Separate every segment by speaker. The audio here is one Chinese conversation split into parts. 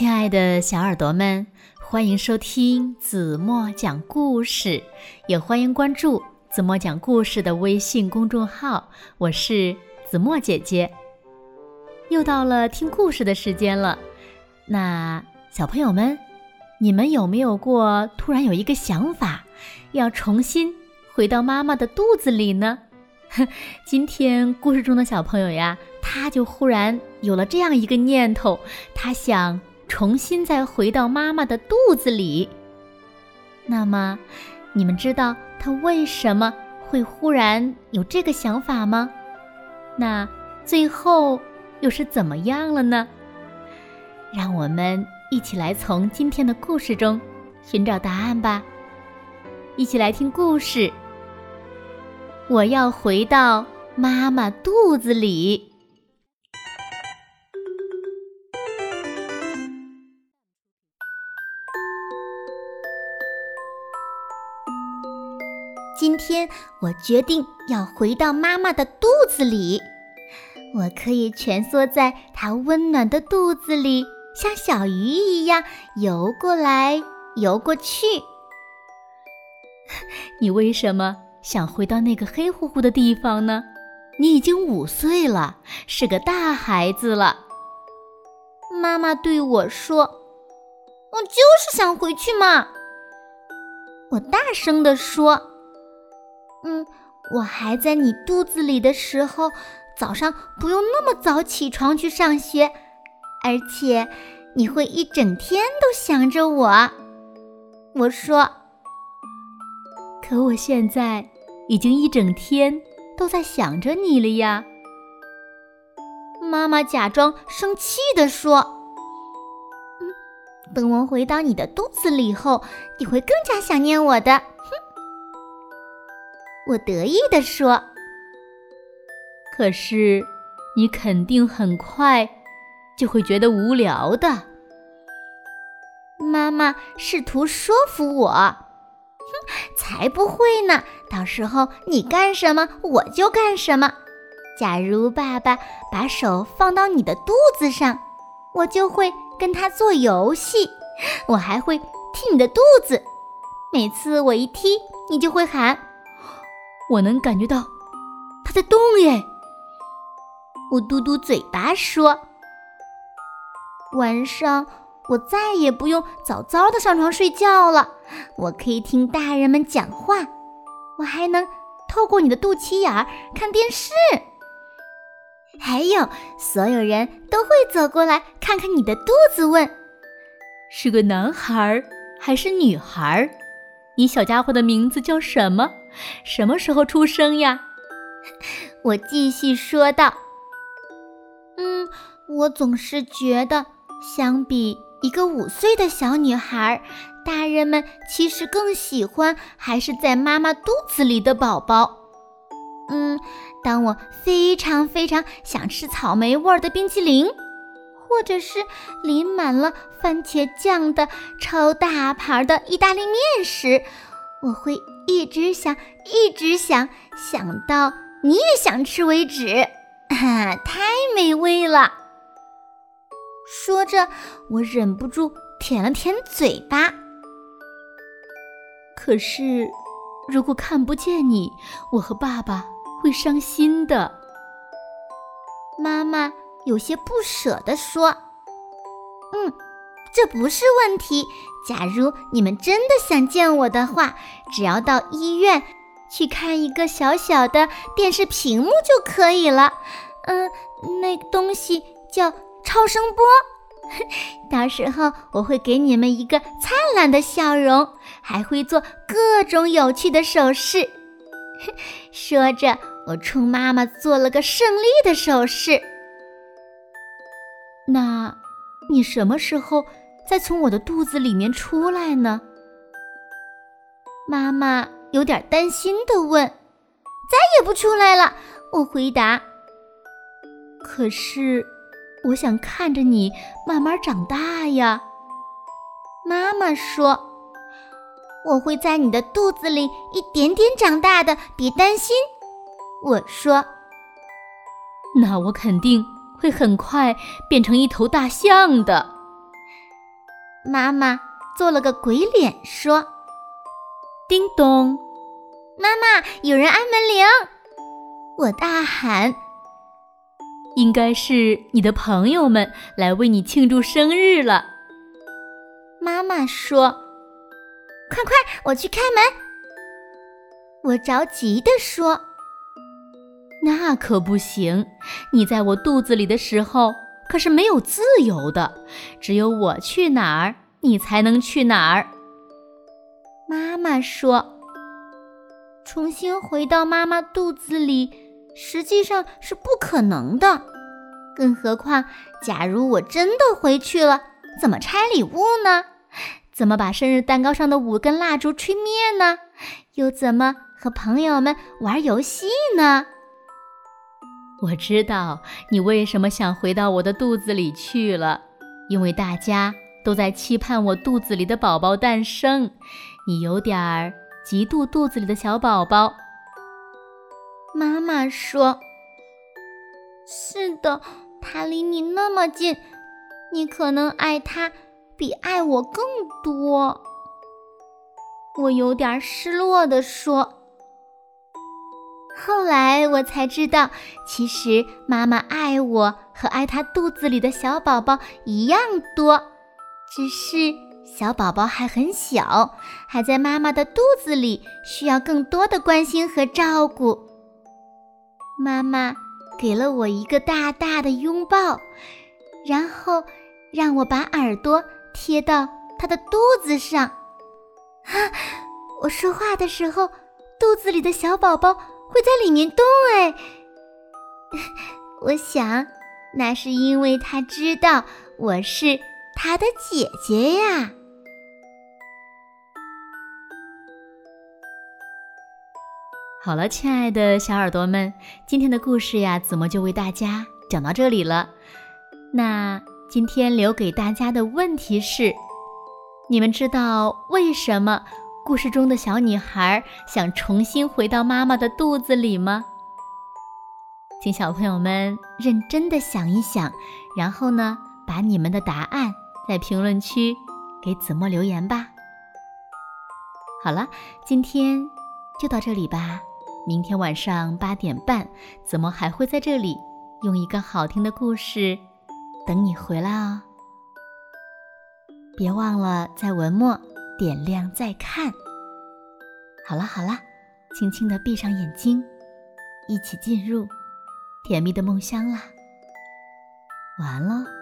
Speaker 1: 亲爱的小耳朵们，欢迎收听子墨讲故事，也欢迎关注子墨讲故事的微信公众号。我是子墨姐姐。又到了听故事的时间了，那小朋友们，你们有没有过突然有一个想法，要重新回到妈妈的肚子里呢？今天故事中的小朋友呀，他就忽然有了这样一个念头，他想重新再回到妈妈的肚子里。那么，你们知道他为什么会忽然有这个想法吗？那最后又是怎么样了呢？让我们一起来从今天的故事中寻找答案吧。一起来听故事。我要回到妈妈肚子里。
Speaker 2: 今天我决定要回到妈妈的肚子里，我可以蜷缩在她温暖的肚子里，像小鱼一样游过来游过去。
Speaker 1: 你为什么？想回到那个黑乎乎的地方呢？你已经五岁了，是个大孩子了。
Speaker 2: 妈妈对我说：“我就是想回去嘛。”我大声地说：“嗯，我还在你肚子里的时候，早上不用那么早起床去上学，而且你会一整天都想着我。”我说。
Speaker 1: 可我现在已经一整天都在想着你了呀。
Speaker 2: 妈妈假装生气地说：“嗯，等我回到你的肚子里后，你会更加想念我的。”哼，我得意地说：“
Speaker 1: 可是你肯定很快就会觉得无聊的。”
Speaker 2: 妈妈试图说服我。哼，才不会呢！到时候你干什么，我就干什么。假如爸爸把手放到你的肚子上，我就会跟他做游戏。我还会踢你的肚子，每次我一踢，你就会喊。
Speaker 1: 我能感觉到它在动耶！
Speaker 2: 我嘟嘟嘴巴说：“晚上。”我再也不用早早的上床睡觉了，我可以听大人们讲话，我还能透过你的肚脐眼儿看电视，还有所有人都会走过来看看你的肚子，问
Speaker 1: 是个男孩还是女孩？你小家伙的名字叫什么？什么时候出生呀？
Speaker 2: 我继续说道：“嗯，我总是觉得相比……”一个五岁的小女孩，大人们其实更喜欢还是在妈妈肚子里的宝宝。嗯，当我非常非常想吃草莓味的冰淇淋，或者是淋满了番茄酱的超大盘的意大利面时，我会一直想，一直想，想到你也想吃为止。哈，太美味了！说着，我忍不住舔了舔嘴巴。
Speaker 1: 可是，如果看不见你，我和爸爸会伤心的。
Speaker 2: 妈妈有些不舍地说：“嗯，这不是问题。假如你们真的想见我的话，只要到医院去看一个小小的电视屏幕就可以了。嗯，那东西叫……”超声波，到时候我会给你们一个灿烂的笑容，还会做各种有趣的手势。说着，我冲妈妈做了个胜利的手势。
Speaker 1: 那，你什么时候再从我的肚子里面出来呢？
Speaker 2: 妈妈有点担心地问。再也不出来了，我回答。
Speaker 1: 可是。我想看着你慢慢长大呀，
Speaker 2: 妈妈说。我会在你的肚子里一点点长大的，别担心。我说。
Speaker 1: 那我肯定会很快变成一头大象的。
Speaker 2: 妈妈做了个鬼脸，说：“
Speaker 1: 叮咚，
Speaker 2: 妈妈，有人按门铃！”我大喊：“
Speaker 1: 应该是你的朋友们来为你庆祝生日了。”
Speaker 2: 妈妈说：“快快，我去开门。”我着急地说：“
Speaker 1: 那可不行！你在我肚子里的时候。”可是没有自由的，只有我去哪儿，你才能去哪儿。
Speaker 2: 妈妈说：“重新回到妈妈肚子里，实际上是不可能的。更何况，假如我真的回去了，怎么拆礼物呢？怎么把生日蛋糕上的五根蜡烛吹灭呢？又怎么和朋友们玩游戏呢？”
Speaker 1: 我知道你为什么想回到我的肚子里去了，因为大家都在期盼我肚子里的宝宝诞生，你有点儿嫉妒肚子里的小宝宝。
Speaker 2: 妈妈说：“是的，他离你那么近，你可能爱他比爱我更多。”我有点失落地说。后来我才知道，其实妈妈爱我和爱她肚子里的小宝宝一样多，只是小宝宝还很小，还在妈妈的肚子里，需要更多的关心和照顾。妈妈给了我一个大大的拥抱，然后让我把耳朵贴到她的肚子上。啊，我说话的时候，肚子里的小宝宝。会在里面动哎，我想那是因为他知道我是他的姐姐呀。
Speaker 1: 好了，亲爱的小耳朵们，今天的故事呀，子墨就为大家讲到这里了。那今天留给大家的问题是：你们知道为什么？故事中的小女孩想重新回到妈妈的肚子里吗？请小朋友们认真的想一想，然后呢，把你们的答案在评论区给子墨留言吧。好了，今天就到这里吧。明天晚上八点半，子墨还会在这里用一个好听的故事等你回来哦。别忘了在文末。点亮再看。好了好了，轻轻的闭上眼睛，一起进入甜蜜的梦乡啦。晚安喽。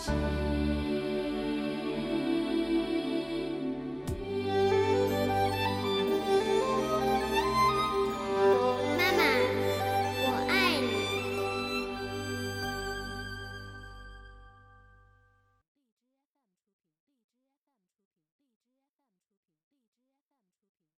Speaker 1: 是。